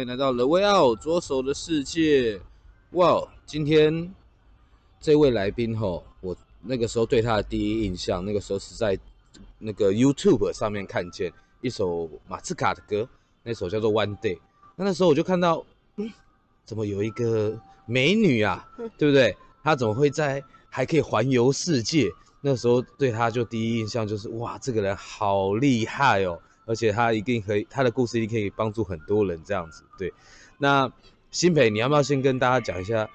欢迎来到 The Way Out 左手的世界。哇，今天这位来宾吼，我那个时候对他的第一印象，那个时候是在那个 YouTube 上面看见一首马自卡的歌，那首叫做 One Day。那那时候我就看到，嗯，怎么有一个美女啊，对不对？她怎么会在还可以环游世界？那时候对她就第一印象就是，哇，这个人好厉害哦。而且他一定可以，他的故事一定可以帮助很多人这样子。对，那新培，你要不要先跟大家讲一下，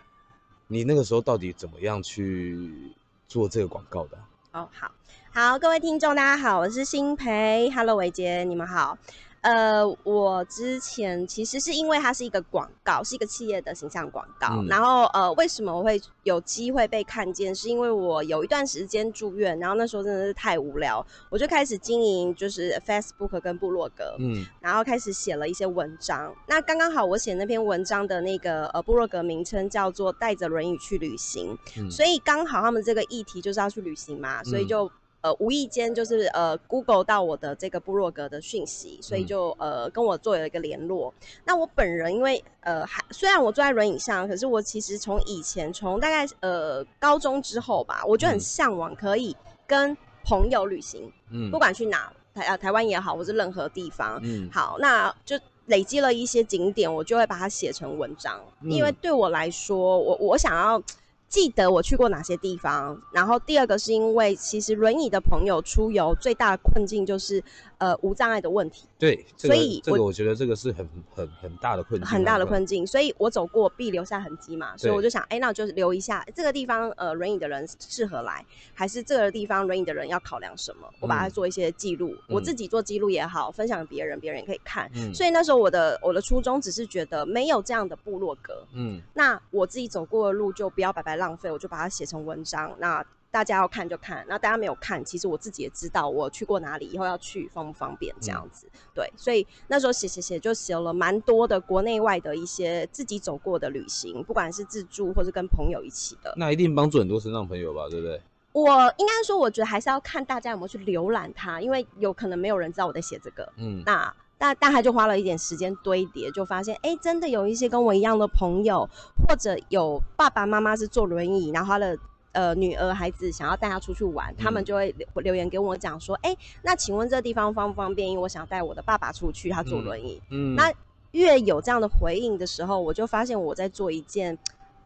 你那个时候到底怎么样去做这个广告的？哦，好，好，各位听众，大家好，我是新培，Hello，伟杰，你们好。呃，我之前其实是因为它是一个广告，是一个企业的形象广告。嗯、然后呃，为什么我会有机会被看见？是因为我有一段时间住院，然后那时候真的是太无聊，我就开始经营就是 Facebook 跟部落格，嗯，然后开始写了一些文章。那刚刚好，我写那篇文章的那个呃部落格名称叫做“带着轮椅去旅行”，嗯、所以刚好他们这个议题就是要去旅行嘛，所以就。呃，无意间就是呃，Google 到我的这个部落格的讯息，所以就呃跟我做了一个联络。那我本人因为呃还虽然我坐在轮椅上，可是我其实从以前从大概呃高中之后吧，我就很向往可以跟朋友旅行，嗯，不管去哪台啊台湾也好，或是任何地方，嗯，好，那就累积了一些景点，我就会把它写成文章，嗯，因为对我来说，我我想要。记得我去过哪些地方，然后第二个是因为其实轮椅的朋友出游最大的困境就是呃无障碍的问题。对，这个、所以这个我觉得这个是很很很大的困境，很大的困境。所以我走过必留下痕迹嘛，所以我就想，哎，那我就留一下这个地方，呃，轮椅的人适合来，还是这个地方轮椅的人要考量什么？我把它做一些记录，嗯、我自己做记录也好，分享给别人，别人也可以看。嗯、所以那时候我的我的初衷只是觉得没有这样的部落格，嗯，那我自己走过的路就不要白白浪费，我就把它写成文章。那大家要看就看，那大家没有看，其实我自己也知道我去过哪里，以后要去方不方便这样子。嗯、对，所以那时候写写写就写了蛮多的国内外的一些自己走过的旅行，不管是自助或是跟朋友一起的。那一定帮助很多身障朋友吧，对不对？我应该说，我觉得还是要看大家有没有去浏览它，因为有可能没有人知道我在写这个。嗯，那大大概就花了一点时间堆叠，就发现哎、欸，真的有一些跟我一样的朋友，或者有爸爸妈妈是坐轮椅，然后他的。呃，女儿孩子想要带她出去玩，嗯、他们就会留留言给我讲说，哎、欸，那请问这地方方不方便？因为我想带我的爸爸出去，他坐轮椅。嗯，那越有这样的回应的时候，我就发现我在做一件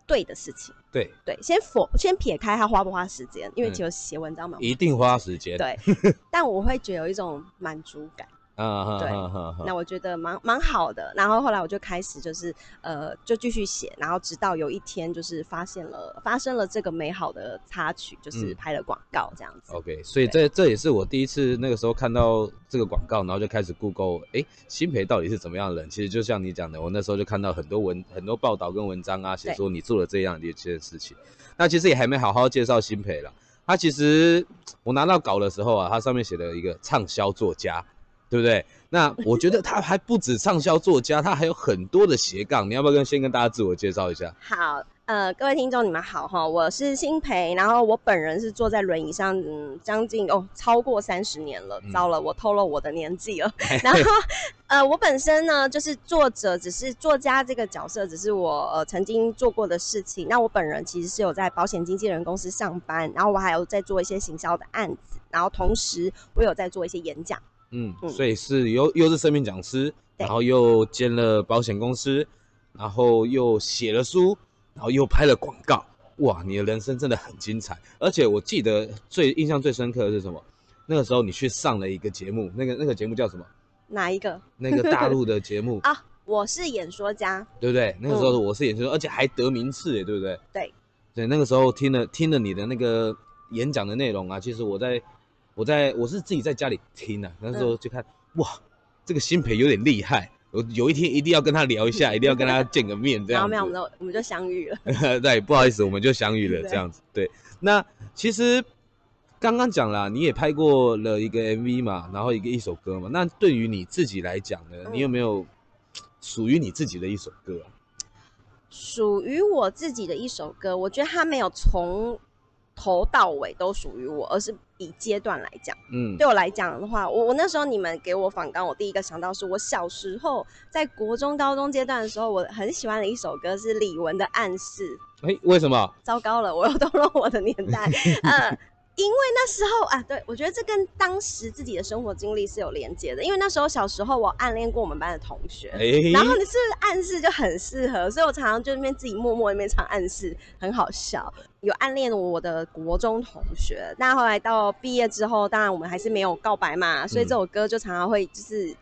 对的事情。对对，先否先撇开他花不花时间，因为只有写文章嘛，一定花时间。对，但我会觉得有一种满足感。啊，对，那我觉得蛮蛮好的。然后后来我就开始就是呃，就继续写，然后直到有一天就是发现了发生了这个美好的插曲，就是拍了广告这样子。OK，所以这这也是我第一次那个时候看到这个广告，然后就开始 Google，哎，新培到底是怎么样的人？其实就像你讲的，我那时候就看到很多文很多报道跟文章啊，写说你做了这样的一件事情。那其实也还没好好介绍新培了。他其实我拿到稿的时候啊，他上面写的一个畅销作家。对不对？那我觉得他还不止畅销作家，他还有很多的斜杠。你要不要跟先跟大家自我介绍一下？好，呃，各位听众你们好哈，我是新培，然后我本人是坐在轮椅上，嗯，将近哦超过三十年了。糟了，我透露我的年纪了。嗯、然后，呃，我本身呢就是作者，只是作家这个角色，只是我呃曾经做过的事情。那我本人其实是有在保险经纪人公司上班，然后我还有在做一些行销的案子，然后同时我有在做一些演讲。嗯，所以是又又是生命讲师，然后又兼了保险公司，然后又写了书，然后又拍了广告，哇，你的人生真的很精彩。而且我记得最印象最深刻的是什么？那个时候你去上了一个节目，那个那个节目叫什么？哪一个？那个大陆的节目 啊，我是演说家，对不对？那个时候我是演说，而且还得名次，哎，对不对？对对，那个时候听了听了你的那个演讲的内容啊，其实我在我在我是自己在家里听啊，那时候就看、嗯、哇，这个新培有点厉害，我有一天一定要跟他聊一下，一定要跟他见个面，这样子。没有没有，我们就相遇了。对，不好意思，我们就相遇了，这样子。对，那其实刚刚讲了，你也拍过了一个 MV 嘛，然后一个一首歌嘛。那对于你自己来讲呢，你有没有属于你自己的一首歌啊？属于我自己的一首歌，我觉得它没有从头到尾都属于我，而是以阶段来讲。嗯，对我来讲的话，我我那时候你们给我访纲，我第一个想到是我小时候在国中、高中阶段的时候，我很喜欢的一首歌是李玟的《暗示》。哎，为什么？糟糕了，我又透露我的年代。嗯。因为那时候啊，对，我觉得这跟当时自己的生活经历是有连接的。因为那时候小时候我暗恋过我们班的同学，欸、然后你是不是暗示就很适合？所以我常常就那边自己默默那边唱暗示，很好笑。有暗恋我的国中同学，那后来到毕业之后，当然我们还是没有告白嘛，所以这首歌就常常会就是。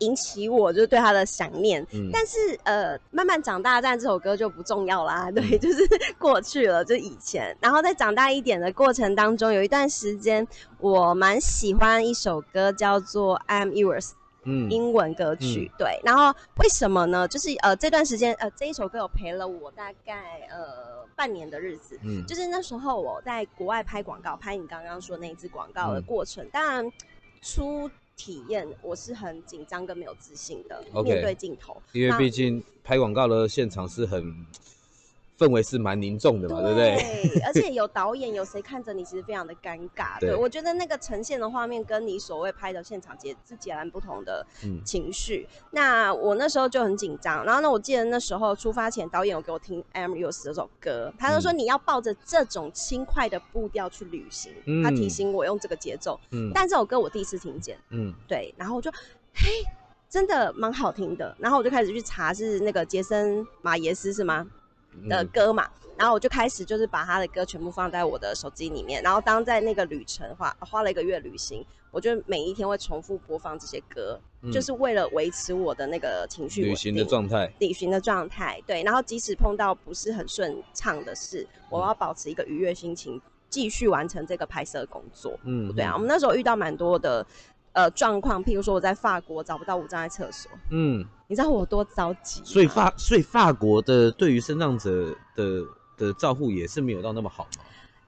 引起我就是对他的想念，嗯、但是呃，慢慢长大，但这首歌就不重要啦。对，嗯、就是过去了，就以前。然后在长大一点的过程当中，有一段时间我蛮喜欢一首歌，叫做《I'm Yours》，嗯，英文歌曲。嗯、对，然后为什么呢？就是呃，这段时间呃，这一首歌有陪了我大概呃半年的日子。嗯，就是那时候我在国外拍广告，拍你刚刚说那一支广告的过程，嗯、当然出。体验我是很紧张跟没有自信的，Okay, 面对镜头，因为毕竟拍广告的现场是很。氛围是蛮凝重的嘛，对，不对？对，而且 有导演，有谁看着你，其实非常的尴尬。对，我觉得那个呈现的画面跟你所谓拍的现场截是截然不同的情绪。嗯、那我那时候就很紧张，然后呢，我记得那时候出发前，导演有给我听《Yours》这首歌，他就说你要抱着这种轻快的步调去旅行，嗯、他提醒我用这个节奏。嗯，但这首歌我第一次听见，嗯，对，然后我就嘿，真的蛮好听的，然后我就开始去查是那个杰森马耶斯是吗？的歌嘛，然后我就开始就是把他的歌全部放在我的手机里面，然后当在那个旅程花花了一个月旅行，我就每一天会重复播放这些歌，嗯、就是为了维持我的那个情绪旅行的状态，旅行的状态，对，然后即使碰到不是很顺畅的事，我要保持一个愉悦心情，继续完成这个拍摄工作，嗯，对啊，我们那时候遇到蛮多的。呃，状况，譬如说我在法国找不到无障碍厕所，嗯，你知道我多着急。所以法，所以法国的对于身障者的的照护也是没有到那么好吗？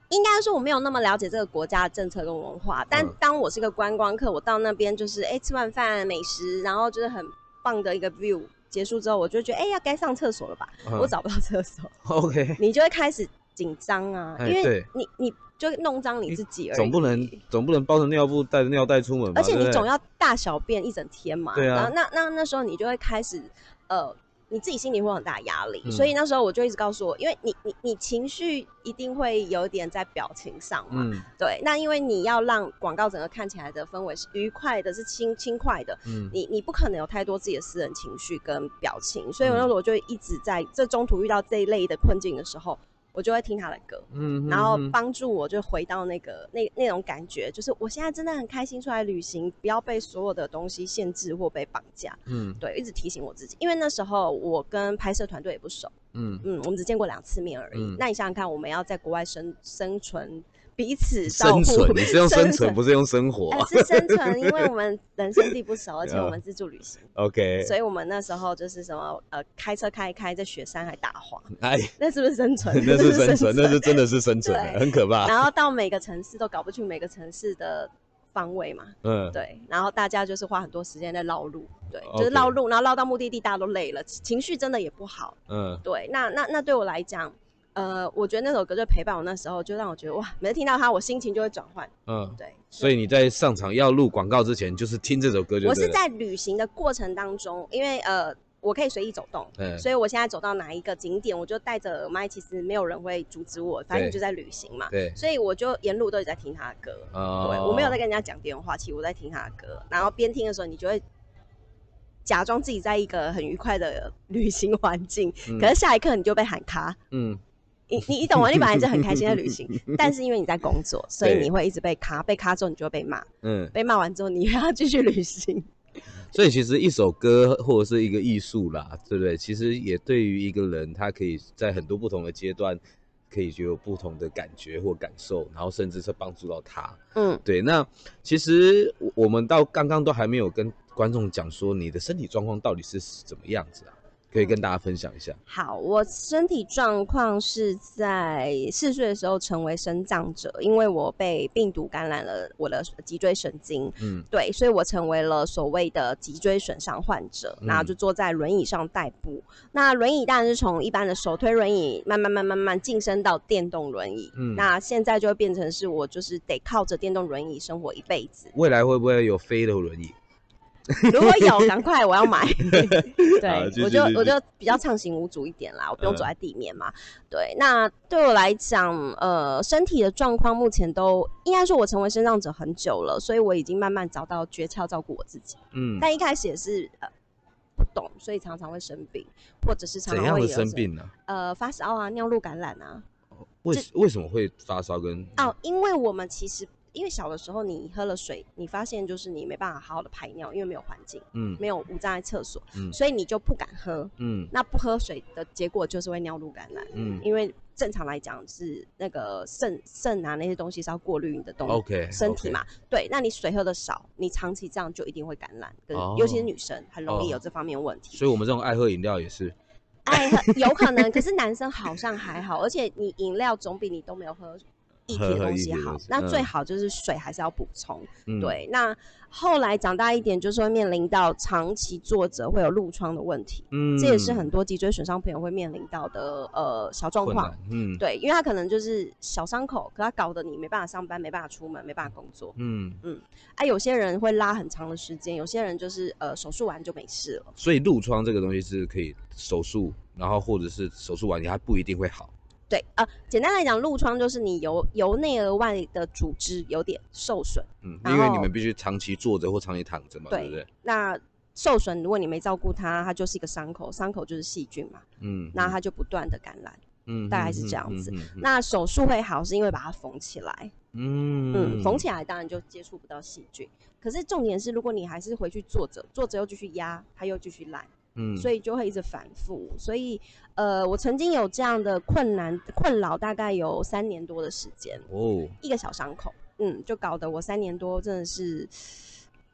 应该说我没有那么了解这个国家的政策跟文化，但当我是个观光客，我到那边就是哎、欸、吃完饭美食，然后就是很棒的一个 view，结束之后我就觉得哎、欸、要该上厕所了吧，嗯、我找不到厕所，OK，你就会开始紧张啊，因为你你。就弄脏你自己而已，总不能总不能包着尿布带着尿袋出门吧？而且你总要大小便一整天嘛。对啊。那那那时候你就会开始，呃，你自己心里会有很大压力。嗯、所以那时候我就一直告诉我，因为你你你情绪一定会有点在表情上嘛。嗯。对。那因为你要让广告整个看起来的氛围是愉快的，是轻轻快的。嗯。你你不可能有太多自己的私人情绪跟表情，所以我那时候我就一直在这中途遇到这一类的困境的时候。我就会听他的歌，嗯，然后帮助我就回到那个那那种感觉，就是我现在真的很开心出来旅行，不要被所有的东西限制或被绑架，嗯，对，一直提醒我自己，因为那时候我跟拍摄团队也不熟，嗯嗯，我们只见过两次面而已。嗯，那你想想看，我们要在国外生生存。彼此生存，你是用生存，不是用生活。是生存，因为我们人生地不熟，而且我 们自助旅行。OK，所以我们那时候就是什么呃，开车开一开，在雪山还打滑。哎，那是不是生存？那是生存，那是真的是生存，很可怕。然后到每个城市都搞不清每个城市的方位嘛。嗯，对。然后大家就是花很多时间在绕路，对，就是绕路，然后绕到目的地，大家都累了，情绪真的也不好。嗯，对。那那那对我来讲。呃，我觉得那首歌就陪伴我那时候，就让我觉得哇，每次听到它，我心情就会转换。嗯，对。所以你在上场要录广告之前，就是听这首歌就。我是在旅行的过程当中，因为呃，我可以随意走动，嗯，所以我现在走到哪一个景点，我就带着耳麦，其实没有人会阻止我，反正就在旅行嘛。对。所以我就沿路都在听他的歌。哦。对，我没有在跟人家讲电话，其实我在听他的歌，然后边听的时候，你就会假装自己在一个很愉快的旅行环境，可是下一刻你就被喊卡。嗯。你你你懂吗？你本来就很开心在旅行，但是因为你在工作，所以你会一直被卡，被卡之后你就会被骂。嗯，被骂完之后你又要继续旅行。所以其实一首歌或者是一个艺术啦，对不对？其实也对于一个人，他可以在很多不同的阶段，可以就有不同的感觉或感受，然后甚至是帮助到他。嗯，对。那其实我们到刚刚都还没有跟观众讲说你的身体状况到底是怎么样子啊？可以跟大家分享一下。好，我身体状况是在四岁的时候成为身障者，因为我被病毒感染了我的脊椎神经。嗯，对，所以我成为了所谓的脊椎损伤患者，然后就坐在轮椅上代步。嗯、那轮椅当然是从一般的手推轮椅慢慢慢慢慢晋升到电动轮椅。嗯，那现在就会变成是我就是得靠着电动轮椅生活一辈子。未来会不会有飞的轮椅？如果有，赶快我要买。对，我就我就比较畅行无阻一点啦，我不用走在地面嘛。嗯、对，那对我来讲，呃，身体的状况目前都应该说，我成为身障者很久了，所以我已经慢慢找到诀窍照顾我自己。嗯，但一开始也是呃不懂，所以常常会生病，或者是常常会生病呢、啊？呃，发烧啊，尿路感染啊。为为什么会发烧跟？哦，因为我们其实。因为小的时候你喝了水，你发现就是你没办法好好的排尿，因为没有环境，嗯，没有无障碍厕所，嗯，所以你就不敢喝，嗯，那不喝水的结果就是会尿路感染，嗯，因为正常来讲是那个肾肾啊那些东西是要过滤你的东西，OK，身体嘛.对，那你水喝的少，你长期这样就一定会感染，跟、oh. 尤其是女生很容易有这方面问题，所以我们这种爱喝饮料也是，爱喝有可能，可是男生好像还好，而且你饮料总比你都没有喝。一体的东西好，那最好就是水还是要补充。嗯、对，那后来长大一点，就是会面临到长期坐着会有褥疮的问题。嗯，这也是很多脊椎损伤朋友会面临到的呃小状况。嗯，对，因为他可能就是小伤口，可他搞得你没办法上班，没办法出门，没办法工作。嗯嗯，哎、啊，有些人会拉很长的时间，有些人就是呃手术完就没事了。所以褥疮这个东西是可以手术，然后或者是手术完，你还不一定会好。对，呃，简单来讲，褥疮就是你由由内而外的组织有点受损。嗯，因为你们必须长期坐着或长期躺着嘛，对，不对？那受损，如果你没照顾它，它就是一个伤口，伤口就是细菌嘛。嗯，那它就不断的感染。嗯，大概是这样子。嗯嗯嗯嗯嗯、那手术会好，是因为把它缝起来。嗯嗯，缝起来当然就接触不到细菌。可是重点是，如果你还是回去坐着，坐着又继续压，它又继续烂。嗯，所以就会一直反复，所以呃，我曾经有这样的困难困扰，大概有三年多的时间哦，一个小伤口，嗯，就搞得我三年多真的是。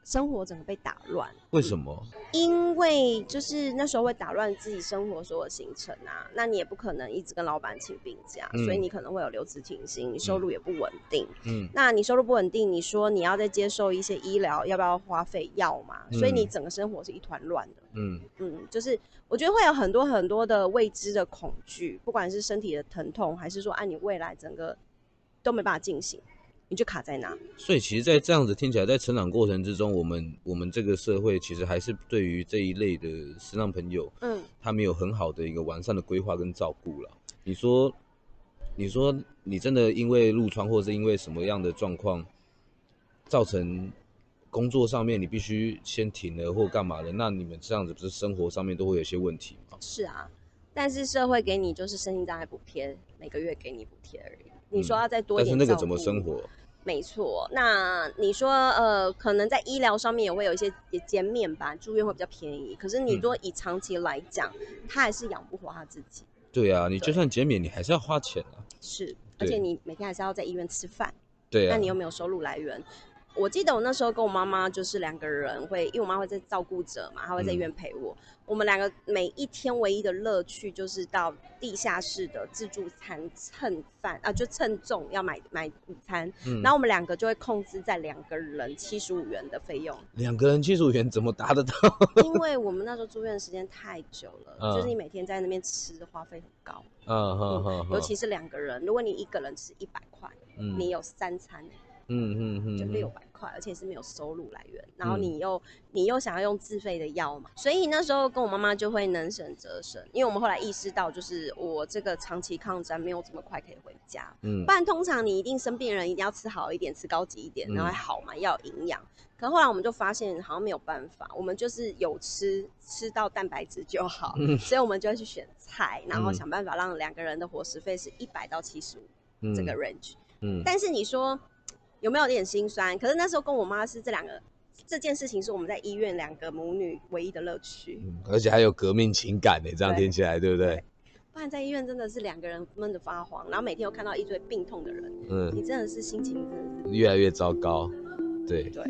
生活整个被打乱，为什么？因为就是那时候会打乱自己生活所有行程啊，那你也不可能一直跟老板请病假，嗯、所以你可能会有留职停薪，你收入也不稳定。嗯，那你收入不稳定，你说你要再接受一些医疗，要不要花费？药嘛？嗯、所以你整个生活是一团乱的。嗯嗯，就是我觉得会有很多很多的未知的恐惧，不管是身体的疼痛，还是说按你未来整个都没办法进行。你就卡在哪，所以其实，在这样子听起来，在成长过程之中，我们我们这个社会其实还是对于这一类的时尚朋友，嗯，他没有很好的一个完善的规划跟照顾了。你说，你说你真的因为褥疮，或者是因为什么样的状况，造成工作上面你必须先停了或干嘛的？那你们这样子不是生活上面都会有些问题吗？是啊，但是社会给你就是身心障碍补贴，每个月给你补贴而已。你说要再多一点，但是那个怎么生活？没错，那你说呃，可能在医疗上面也会有一些减免吧，住院会比较便宜。可是你说以长期来讲，嗯、他还是养不活他自己。对啊，你就算减免，你还是要花钱啊。是，而且你每天还是要在医院吃饭。对啊，那你又没有收入来源。我记得我那时候跟我妈妈就是两个人会，因为我妈会在照顾者嘛，她会在医院陪我。嗯、我们两个每一天唯一的乐趣就是到地下室的自助餐蹭饭啊，就蹭重要买买午餐。嗯、然后我们两个就会控制在两个人七十五元的费用。两个人七十五元怎么达得到？因为我们那时候住院的时间太久了，嗯、就是你每天在那边吃的花费很高。嗯嗯嗯，尤其是两个人，如果你一个人吃一百块，嗯、你有三餐。嗯嗯嗯，就六。百块，而且是没有收入来源，然后你又、嗯、你又想要用自费的药嘛，所以那时候跟我妈妈就会能省则省，因为我们后来意识到，就是我这个长期抗战没有这么快可以回家，嗯，不然通常你一定生病人一定要吃好一点，吃高级一点，然后还好嘛，要有营养。可后来我们就发现好像没有办法，我们就是有吃吃到蛋白质就好，嗯、所以我们就会去选菜，然后想办法让两个人的伙食费是一百到七十五这个 range，嗯，嗯。但是你说。有没有点心酸？可是那时候跟我妈是这两个这件事情是我们在医院两个母女唯一的乐趣，嗯，而且还有革命情感呢。这样听起来对，对不对？不然在医院真的是两个人闷得发慌，然后每天又看到一堆病痛的人，嗯，你真的是心情真的是越来越糟糕，对对。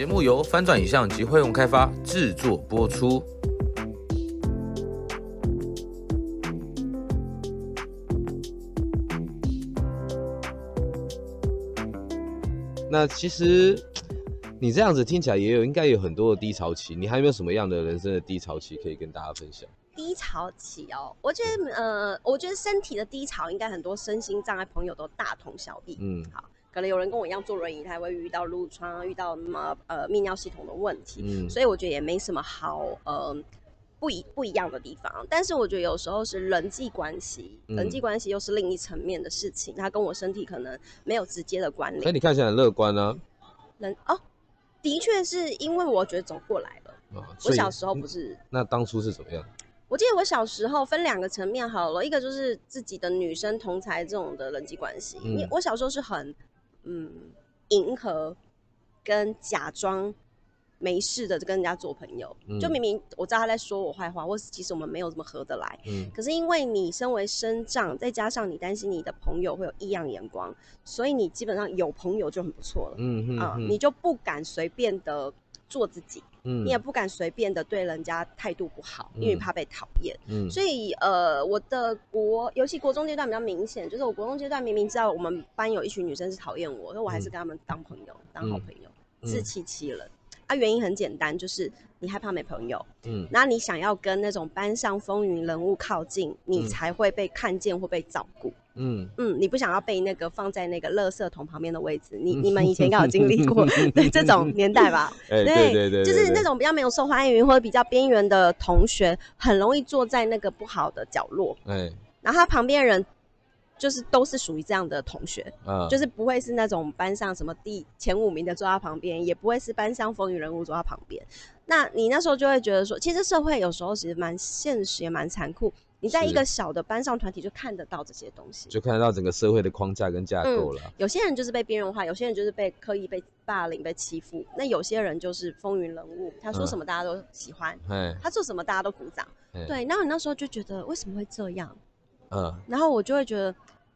节目由翻转影像及辉洪开发制作播出。那其实你这样子听起来也有，应该有很多的低潮期。你还有没有什么样的人生的低潮期可以跟大家分享？低潮期哦，我觉得呃，我觉得身体的低潮应该很多身心障碍朋友都大同小异。嗯，好，可能有人跟我一样坐轮椅，他会遇到褥疮，遇到什么呃泌尿系统的问题。嗯，所以我觉得也没什么好呃。不一不一样的地方，但是我觉得有时候是人际关系，嗯、人际关系又是另一层面的事情，它跟我身体可能没有直接的关联。所以你看起来很乐观呢、啊。人哦，的确是因为我觉得走过来了。哦、我小时候不是。那当初是怎么样？我记得我小时候分两个层面好了，一个就是自己的女生同才这种的人际关系，嗯、我小时候是很嗯迎合跟假装。没事的，就跟人家做朋友，嗯、就明明我知道他在说我坏话，或是其实我们没有这么合得来，嗯，可是因为你身为身障，再加上你担心你的朋友会有异样眼光，所以你基本上有朋友就很不错了，嗯嗯，你就不敢随便的做自己，嗯，你也不敢随便的对人家态度不好，嗯、因为怕被讨厌，嗯，所以呃，我的国，尤其国中阶段比较明显，就是我国中阶段明明知道我们班有一群女生是讨厌我，那我还是跟他们当朋友，嗯、当好朋友，嗯、自欺欺人。它、啊、原因很简单，就是你害怕没朋友，嗯，那你想要跟那种班上风云人物靠近，你才会被看见或被照顾，嗯嗯，你不想要被那个放在那个垃圾桶旁边的位置，你你们以前应该有经历过 对这种年代吧？欸、对对对，对，就是那种比较没有受欢迎或者比较边缘的同学，很容易坐在那个不好的角落，欸、然后他旁边的人。就是都是属于这样的同学，嗯，就是不会是那种班上什么第前五名的坐他旁边，也不会是班上风云人物坐他旁边。那你那时候就会觉得说，其实社会有时候其实蛮现实也蛮残酷。你在一个小的班上团体就看得到这些东西，就看得到整个社会的框架跟架构了。嗯，有些人就是被边缘化，有些人就是被刻意被霸凌、被欺负。那有些人就是风云人物，他说什么大家都喜欢，嗯，他做什么大家都鼓掌。对，然后你那时候就觉得为什么会这样？嗯，然后我就会觉得，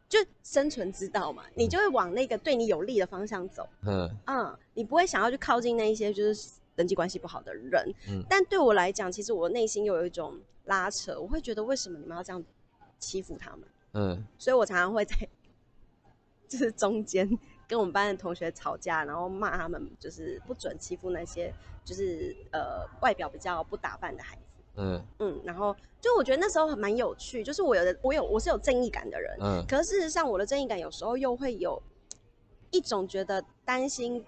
就生存之道嘛，你就会往那个对你有利的方向走。嗯嗯，你不会想要去靠近那一些就是人际关系不好的人。嗯，但对我来讲，其实我内心又有一种拉扯，我会觉得为什么你们要这样欺负他们？嗯，所以我常常会在 就是中间跟我们班的同学吵架，然后骂他们，就是不准欺负那些就是呃外表比较不打扮的孩子。嗯嗯，然后就我觉得那时候很蛮有趣，就是我有的我有我是有正义感的人，嗯，可是事实上我的正义感有时候又会有一种觉得担心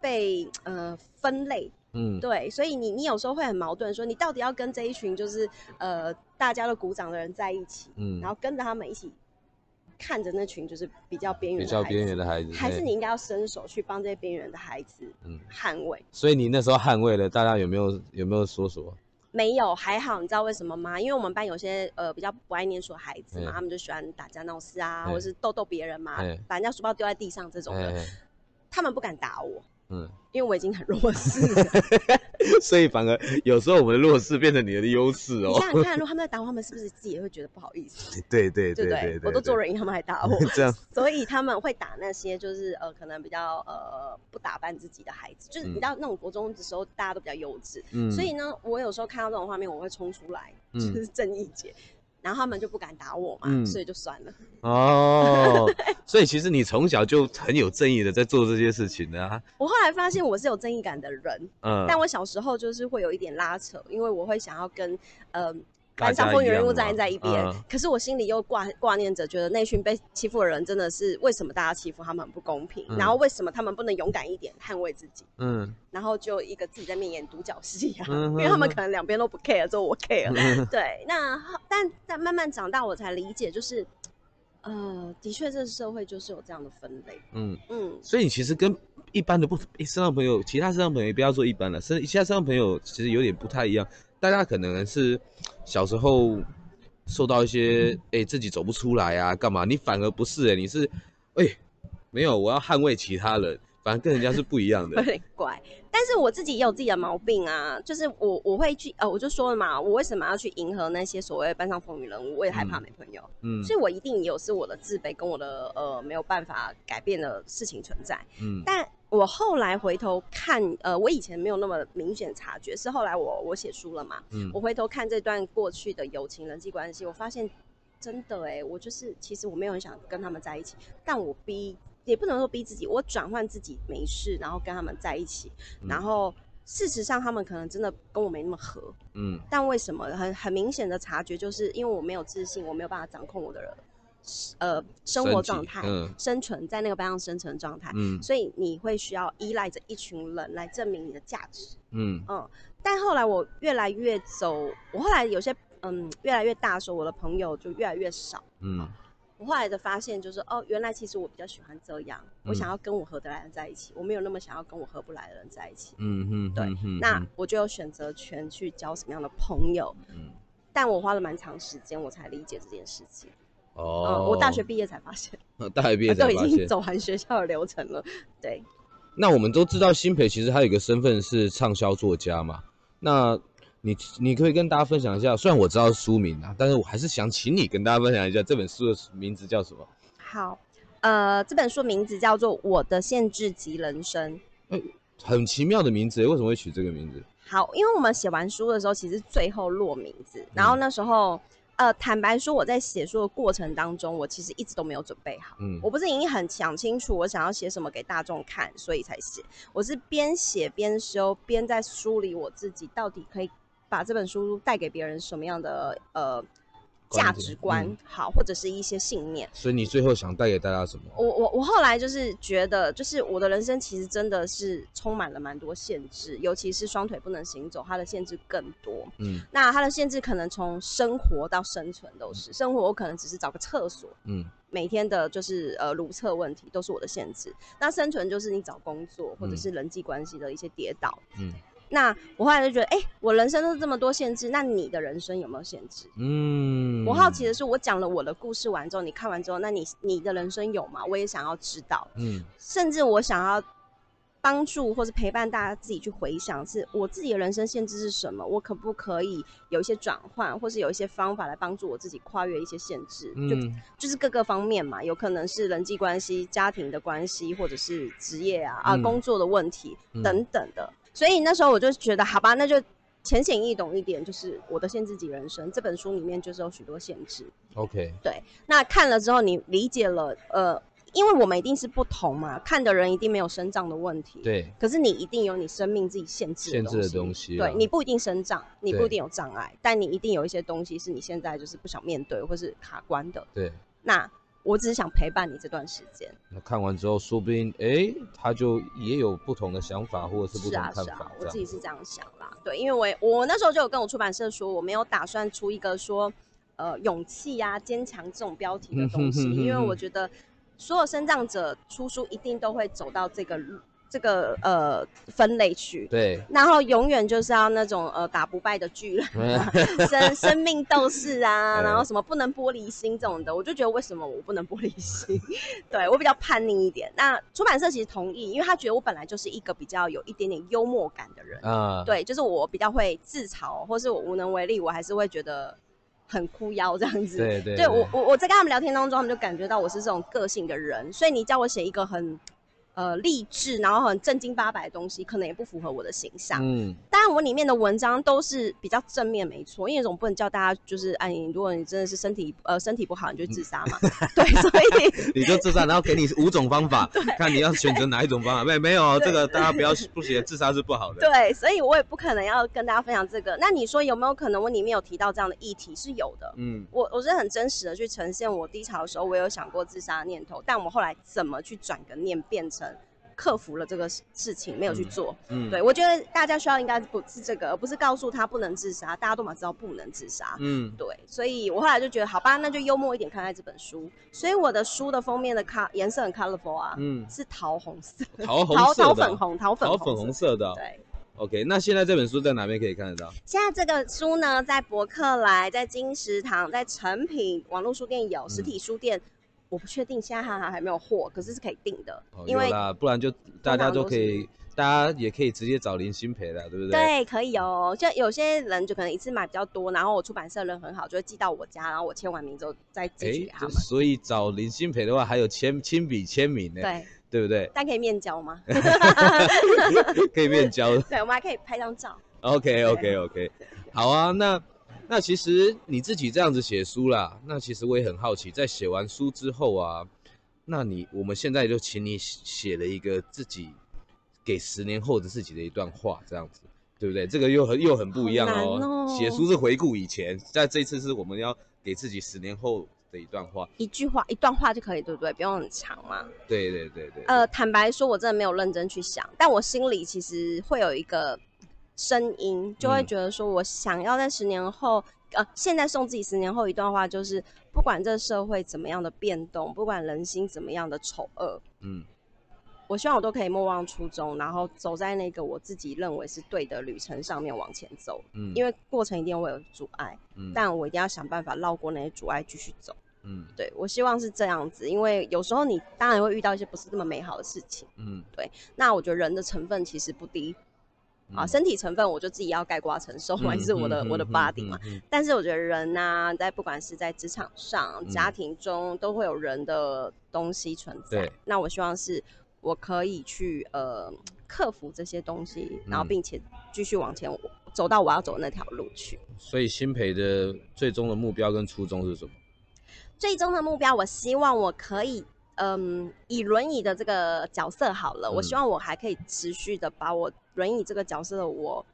被呃分类，嗯，对，所以你你有时候会很矛盾，说你到底要跟这一群就是呃大家都鼓掌的人在一起，嗯，然后跟着他们一起看着那群就是比较边缘比较边缘的孩子，还是你应该要伸手去帮这些边缘的孩子，嗯，捍卫。所以你那时候捍卫了，大家有没有有没有说说？没有，还好，你知道为什么吗？因为我们班有些呃比较不爱念书的孩子嘛，他们就喜欢打架闹事啊，或者是逗逗别人嘛，把人家书包丢在地上这种的，他们不敢打我。嗯，因为我已经很弱势了，所以反而有时候我们的弱势变成你的优势哦。你想想看，如果他们在打我，他们是不是自己也会觉得不好意思？对对对对，我都坐轮椅，他们还打我，这样，所以他们会打那些就是呃可能比较呃不打扮自己的孩子，就是你知道那种国中的时候大家都比较幼稚，嗯，所以呢，我有时候看到这种画面，我会冲出来，就是正义姐。然后他们就不敢打我嘛，嗯、所以就算了。哦，所以其实你从小就很有正义的在做这些事情的啊。我后来发现我是有正义感的人，嗯，但我小时候就是会有一点拉扯，因为我会想要跟，嗯、呃。班上风云人物站在一边，嗯、可是我心里又挂挂念着，觉得那群被欺负的人真的是为什么大家欺负他们很不公平？嗯、然后为什么他们不能勇敢一点捍卫自己？嗯，然后就一个自己在面演独角戏啊，嗯、因为他们可能两边都不 care，只有我 care。嗯、对，那但但慢慢长大，我才理解，就是呃，的确这个社会就是有这样的分类。嗯嗯，所以你其实跟一般的不身上朋友，其他身上朋友也不要说一般了，身其他身上朋友其实有点不太一样。大家可能是小时候受到一些哎、欸、自己走不出来啊，干嘛？你反而不是哎、欸，你是哎、欸，没有，我要捍卫其他人，反正跟人家是不一样的，有点怪。但是我自己也有自己的毛病啊，就是我我会去呃，我就说了嘛，我为什么要去迎合那些所谓班上风云人物？我也害怕没朋友，嗯，所以我一定有是我的自卑跟我的呃没有办法改变的事情存在，嗯，但我后来回头看，呃，我以前没有那么明显察觉，是后来我我写书了嘛，嗯，我回头看这段过去的友情人际关系，我发现真的哎、欸，我就是其实我没有很想跟他们在一起，但我逼。也不能说逼自己，我转换自己没事，然后跟他们在一起，嗯、然后事实上他们可能真的跟我没那么合，嗯，但为什么很很明显的察觉，就是因为我没有自信，我没有办法掌控我的人呃生活状态，嗯、生存在那个班上生存状态，嗯，所以你会需要依赖着一群人来证明你的价值，嗯嗯，但后来我越来越走，我后来有些嗯越来越大的时候，我的朋友就越来越少，嗯。嗯我后来的发现就是，哦，原来其实我比较喜欢这样，嗯、我想要跟我合得来的人在一起，我没有那么想要跟我合不来的人在一起。嗯嗯，对，嗯、那我就有选择权去交什么样的朋友。嗯，但我花了蛮长时间，我才理解这件事情。哦、嗯，我大学毕业才发现，大学毕业才发现，都已经走完学校的流程了。对，那我们都知道新培其实他有一个身份是畅销作家嘛，那。你你可以跟大家分享一下，虽然我知道书名啊，但是我还是想请你跟大家分享一下这本书的名字叫什么？好，呃，这本书名字叫做《我的限制级人生》。欸，很奇妙的名字，为什么会取这个名字？好，因为我们写完书的时候，其实最后落名字，然后那时候，嗯、呃，坦白说，我在写书的过程当中，我其实一直都没有准备好。嗯，我不是已经很想清楚我想要写什么给大众看，所以才写。我是边写边修，边在梳理我自己到底可以。把这本书带给别人什么样的呃价值观，嗯、好，或者是一些信念。所以你最后想带给大家什么？我我我后来就是觉得，就是我的人生其实真的是充满了蛮多限制，尤其是双腿不能行走，它的限制更多。嗯，那它的限制可能从生活到生存都是。嗯、生活我可能只是找个厕所，嗯，每天的就是呃如厕问题都是我的限制。那生存就是你找工作或者是人际关系的一些跌倒，嗯。那我后来就觉得，哎、欸，我人生都是这么多限制，那你的人生有没有限制？嗯，我好奇的是，我讲了我的故事完之后，你看完之后，那你你的人生有吗？我也想要知道。嗯，甚至我想要帮助或是陪伴大家自己去回想，是我自己的人生限制是什么？我可不可以有一些转换，或是有一些方法来帮助我自己跨越一些限制？嗯，就就是各个方面嘛，有可能是人际关系、家庭的关系，或者是职业啊啊、嗯、工作的问题等等的。所以那时候我就觉得，好吧，那就浅显易懂一点，就是我的限制级人生这本书里面就是有许多限制。OK，对，那看了之后你理解了，呃，因为我们一定是不同嘛，看的人一定没有生长的问题。对。可是你一定有你生命自己限制。限制的东西啊。对，你不一定生长，你不一定有障碍，但你一定有一些东西是你现在就是不想面对或是卡关的。对。那。我只是想陪伴你这段时间。那看完之后，说不定哎、欸，他就也有不同的想法，或者是不同的看法。是啊，是啊，我自己是这样想啦。对，因为我我那时候就有跟我出版社说，我没有打算出一个说呃勇气啊、坚强这种标题的东西，因为我觉得所有身障者出书一定都会走到这个路。这个呃分类去，对，然后永远就是要那种呃打不败的巨人，生生命斗士啊，然后什么不能玻璃心这种的，我就觉得为什么我不能玻璃心？对，我比较叛逆一点。那出版社其实同意，因为他觉得我本来就是一个比较有一点点幽默感的人啊，对，就是我比较会自嘲，或是我无能为力，我还是会觉得很哭腰这样子。对对，对，对我我我在跟他们聊天当中，他们就感觉到我是这种个性的人，所以你叫我写一个很。呃，励志，然后很正经八百的东西，可能也不符合我的形象。嗯，当然我里面的文章都是比较正面，没错，因为总不能叫大家就是，哎，如果你真的是身体呃身体不好，你就自杀嘛。嗯、对，所以 你就自杀，然后给你五种方法，看你要选择哪一种方法。没没有，对这个大家不要不写，自杀是不好的。对，所以我也不可能要跟大家分享这个。那你说有没有可能我里面有提到这样的议题？是有的。嗯，我我是很真实的去呈现我低潮的时候，我有想过自杀的念头，但我后来怎么去转个念，变成。克服了这个事情，没有去做。嗯，对，我觉得大家需要应该不是这个，而不是告诉他不能自杀。大家都嘛知道不能自杀。嗯，对，所以我后来就觉得，好吧，那就幽默一点看待这本书。所以我的书的封面的咖颜色很 colorful 啊，嗯，是桃红色，桃红色，桃粉红，桃粉桃粉红色的。对，OK，那现在这本书在哪边可以看得到？现在这个书呢，在博客来，在金石堂，在成品网络书店有，实体书店。我不确定，现在还还还没有货，可是是可以订的。哦、因为啦，不然就大家都可以，大家也可以直接找林欣培的，对不对？对，可以哦。就有些人就可能一次买比较多，然后我出版社人很好，就会寄到我家，然后我签完名之后再寄给他们。所以找林欣培的话，还有签亲笔签名呢，对，对不对？但可以面交吗？可以面交。对，我们还可以拍张照。OK，OK，OK。好啊，那。那其实你自己这样子写书啦，那其实我也很好奇，在写完书之后啊，那你我们现在就请你写了一个自己给十年后的自己的一段话，这样子，对不对？这个又很又很不一样哦。哦写书是回顾以前，在这次是我们要给自己十年后的一段话，一句话一段话就可以，对不对？不用很长嘛。对对对对。呃，坦白说，我真的没有认真去想，但我心里其实会有一个。声音就会觉得说，我想要在十年后，嗯、呃，现在送自己十年后一段话，就是不管这社会怎么样的变动，不管人心怎么样的丑恶，嗯，我希望我都可以莫忘初衷，然后走在那个我自己认为是对的旅程上面往前走，嗯，因为过程一定会有阻碍，嗯，但我一定要想办法绕过那些阻碍继续走，嗯，对，我希望是这样子，因为有时候你当然会遇到一些不是这么美好的事情，嗯，对，那我觉得人的成分其实不低。啊，身体成分我就自己要盖瓜承受，还是我的我的 body 嘛。但是我觉得人呐，在不管是在职场上、家庭中，都会有人的东西存在。那我希望是我可以去呃克服这些东西，然后并且继续往前走到我要走的那条路去。所以新培的最终的目标跟初衷是什么？最终的目标，我希望我可以。嗯，以轮椅的这个角色好了，嗯，我希望我还可以持续的把我轮椅这个角色的我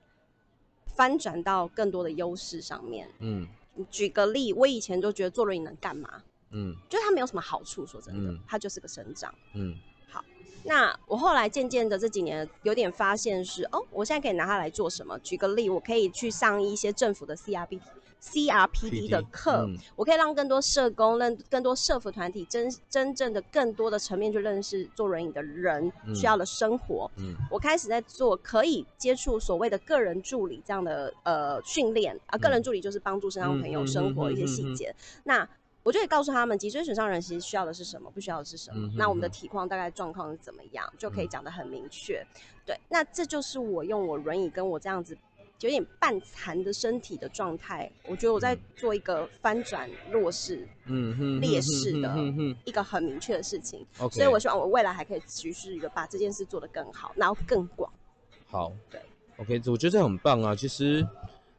翻转到更多的优势上面。嗯，举个例，我以前就觉得坐轮椅能干嘛？嗯，就是它没有什么好处，说真的，嗯，它就是个生长。嗯，好，那我后来渐渐的这几年有点发现是，哦，我现在可以拿它来做什么？举个例，我可以去上一些政府的 CRPT。CRPD 的课，嗯，我可以让更多社工、认更多社服团体真真正的更多的层面去认识坐轮椅的人需要的生活。嗯，我开始在做可以接触所谓的个人助理这样的呃训练啊，个人助理就是帮助身障朋友生活一些细节。那我就可以告诉他们，脊椎损伤人其实需要的是什么，不需要的是什么。嗯、那我们的体况大概状况是怎么样，就可以讲得很明确。对，那这就是我用我轮椅跟我这样子。有点半残的身体的状态，我觉得我在做一个翻转弱势、嗯哼，劣势的一个很明确的事情。Okay. 所以我希望我未来还可以持续的把这件事做得更好，然后更广。好，对，OK，我觉得这很棒啊。其实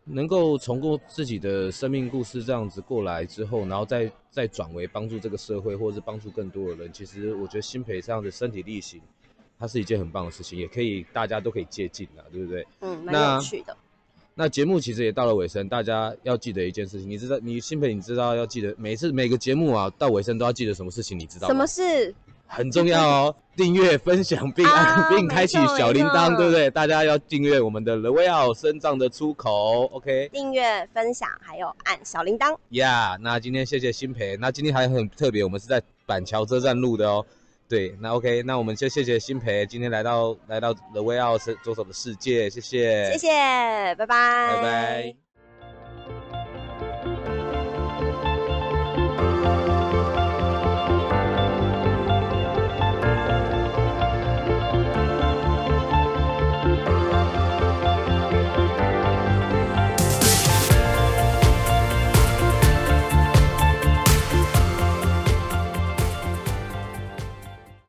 能够从过自己的生命故事这样子过来之后，然后再再转为帮助这个社会，或者是帮助更多的人，其实我觉得新培这样的身体力行，它是一件很棒的事情，也可以大家都可以借鉴的，对不对？嗯，蛮有趣的。那节目其实也到了尾声，大家要记得一件事情，你知道，你新培，你知道要记得，每次每个节目啊到尾声都要记得什么事情，你知道吗？什么事？很重要哦，订阅、分享并按并开启小铃铛，对不对？大家要订阅我们的 The Way Out 身障的出口，OK？订阅、分享还有按小铃铛。Yeah，那今天谢谢新培，那今天还很特别，我们是在板桥车站录的哦。对，那 OK，那我们就谢谢新培今天来到来到 The Way Out 左手的世界，谢谢，谢谢，拜拜，拜拜。